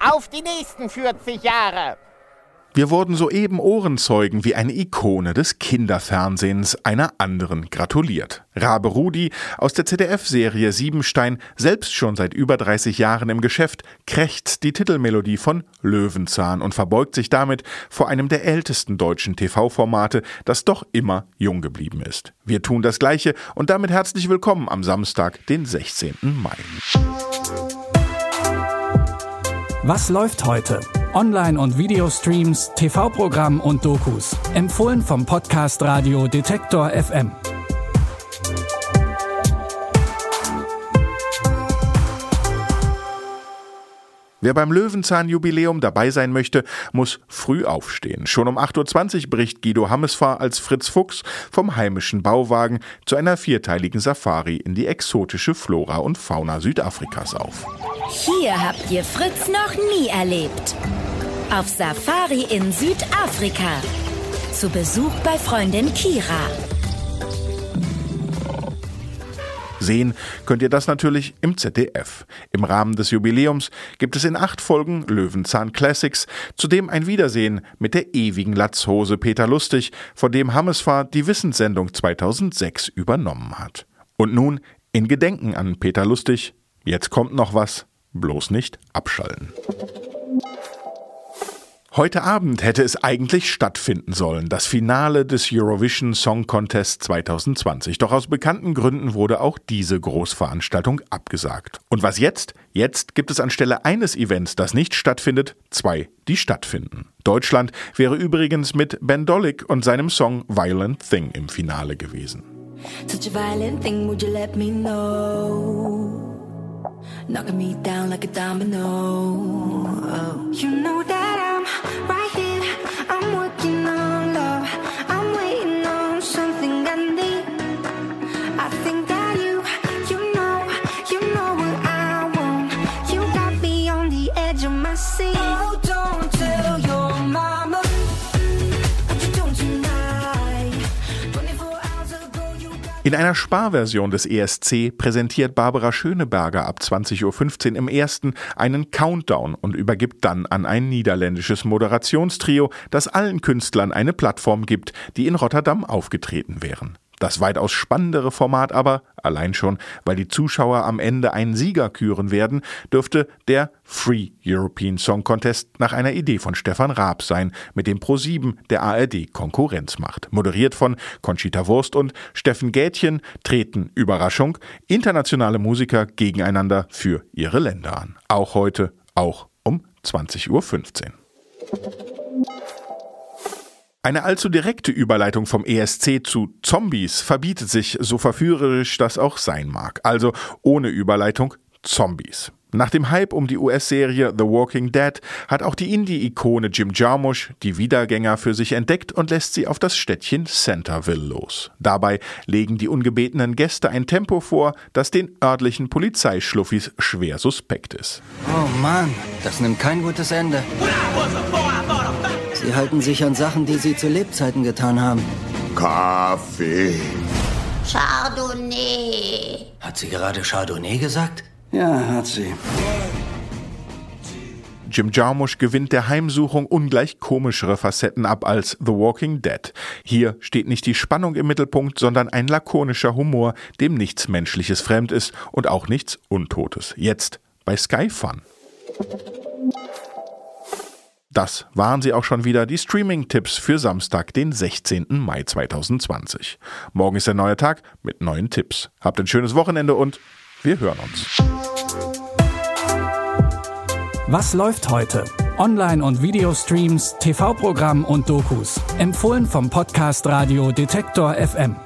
Auf die nächsten 40 Jahre. Wir wurden soeben Ohrenzeugen, wie eine Ikone des Kinderfernsehens einer anderen gratuliert. Rabe Rudi aus der ZDF-Serie Siebenstein, selbst schon seit über 30 Jahren im Geschäft, krächzt die Titelmelodie von Löwenzahn und verbeugt sich damit vor einem der ältesten deutschen TV-Formate, das doch immer jung geblieben ist. Wir tun das Gleiche und damit herzlich willkommen am Samstag, den 16. Mai. Was läuft heute? Online- und Videostreams, TV-Programm und Dokus. Empfohlen vom Podcast Radio Detektor FM. Wer beim Löwenzahn-Jubiläum dabei sein möchte, muss früh aufstehen. Schon um 8.20 Uhr bricht Guido Hammesfahr als Fritz Fuchs vom heimischen Bauwagen zu einer vierteiligen Safari in die exotische Flora und Fauna Südafrikas auf. Hier habt ihr Fritz noch nie erlebt. Auf Safari in Südafrika. Zu Besuch bei Freundin Kira. Sehen könnt ihr das natürlich im ZDF. Im Rahmen des Jubiläums gibt es in acht Folgen Löwenzahn Classics, zudem ein Wiedersehen mit der ewigen Latzhose Peter Lustig, von dem Hammesfahrt die Wissenssendung 2006 übernommen hat. Und nun in Gedenken an Peter Lustig, jetzt kommt noch was, bloß nicht abschalten. Heute Abend hätte es eigentlich stattfinden sollen, das Finale des Eurovision Song Contest 2020. Doch aus bekannten Gründen wurde auch diese Großveranstaltung abgesagt. Und was jetzt? Jetzt gibt es anstelle eines Events, das nicht stattfindet, zwei, die stattfinden. Deutschland wäre übrigens mit Ben Dolik und seinem Song Violent Thing im Finale gewesen. Such a violent thing, would you let me know? Knocking me down like a domino. Oh. You know that I'm In einer Sparversion des ESC präsentiert Barbara Schöneberger ab 20.15 Uhr im ersten einen Countdown und übergibt dann an ein niederländisches Moderationstrio, das allen Künstlern eine Plattform gibt, die in Rotterdam aufgetreten wären. Das weitaus spannendere Format aber, allein schon, weil die Zuschauer am Ende einen Sieger küren werden, dürfte der Free European Song Contest nach einer Idee von Stefan Raab sein, mit dem Pro7 der ARD Konkurrenz macht. Moderiert von Conchita Wurst und Steffen Gätchen treten Überraschung internationale Musiker gegeneinander für ihre Länder an. Auch heute, auch um 20.15 Uhr. Eine allzu direkte Überleitung vom ESC zu Zombies verbietet sich, so verführerisch das auch sein mag. Also ohne Überleitung Zombies. Nach dem Hype um die US-Serie The Walking Dead hat auch die Indie-Ikone Jim Jarmusch die Wiedergänger für sich entdeckt und lässt sie auf das Städtchen Centerville los. Dabei legen die ungebetenen Gäste ein Tempo vor, das den örtlichen Polizeischluffis schwer suspekt ist. Oh Mann, das nimmt kein gutes Ende. Sie halten sich an Sachen, die sie zu Lebzeiten getan haben. Kaffee. Chardonnay. Hat sie gerade Chardonnay gesagt? Ja, hat sie. Jim Jarmusch gewinnt der Heimsuchung ungleich komischere Facetten ab als The Walking Dead. Hier steht nicht die Spannung im Mittelpunkt, sondern ein lakonischer Humor, dem nichts Menschliches fremd ist und auch nichts Untotes. Jetzt bei Sky Fun. Das waren sie auch schon wieder, die Streaming-Tipps für Samstag, den 16. Mai 2020. Morgen ist ein neuer Tag mit neuen Tipps. Habt ein schönes Wochenende und wir hören uns. Was läuft heute? Online- und Videostreams, TV-Programm und Dokus. Empfohlen vom Podcast Radio Detektor FM.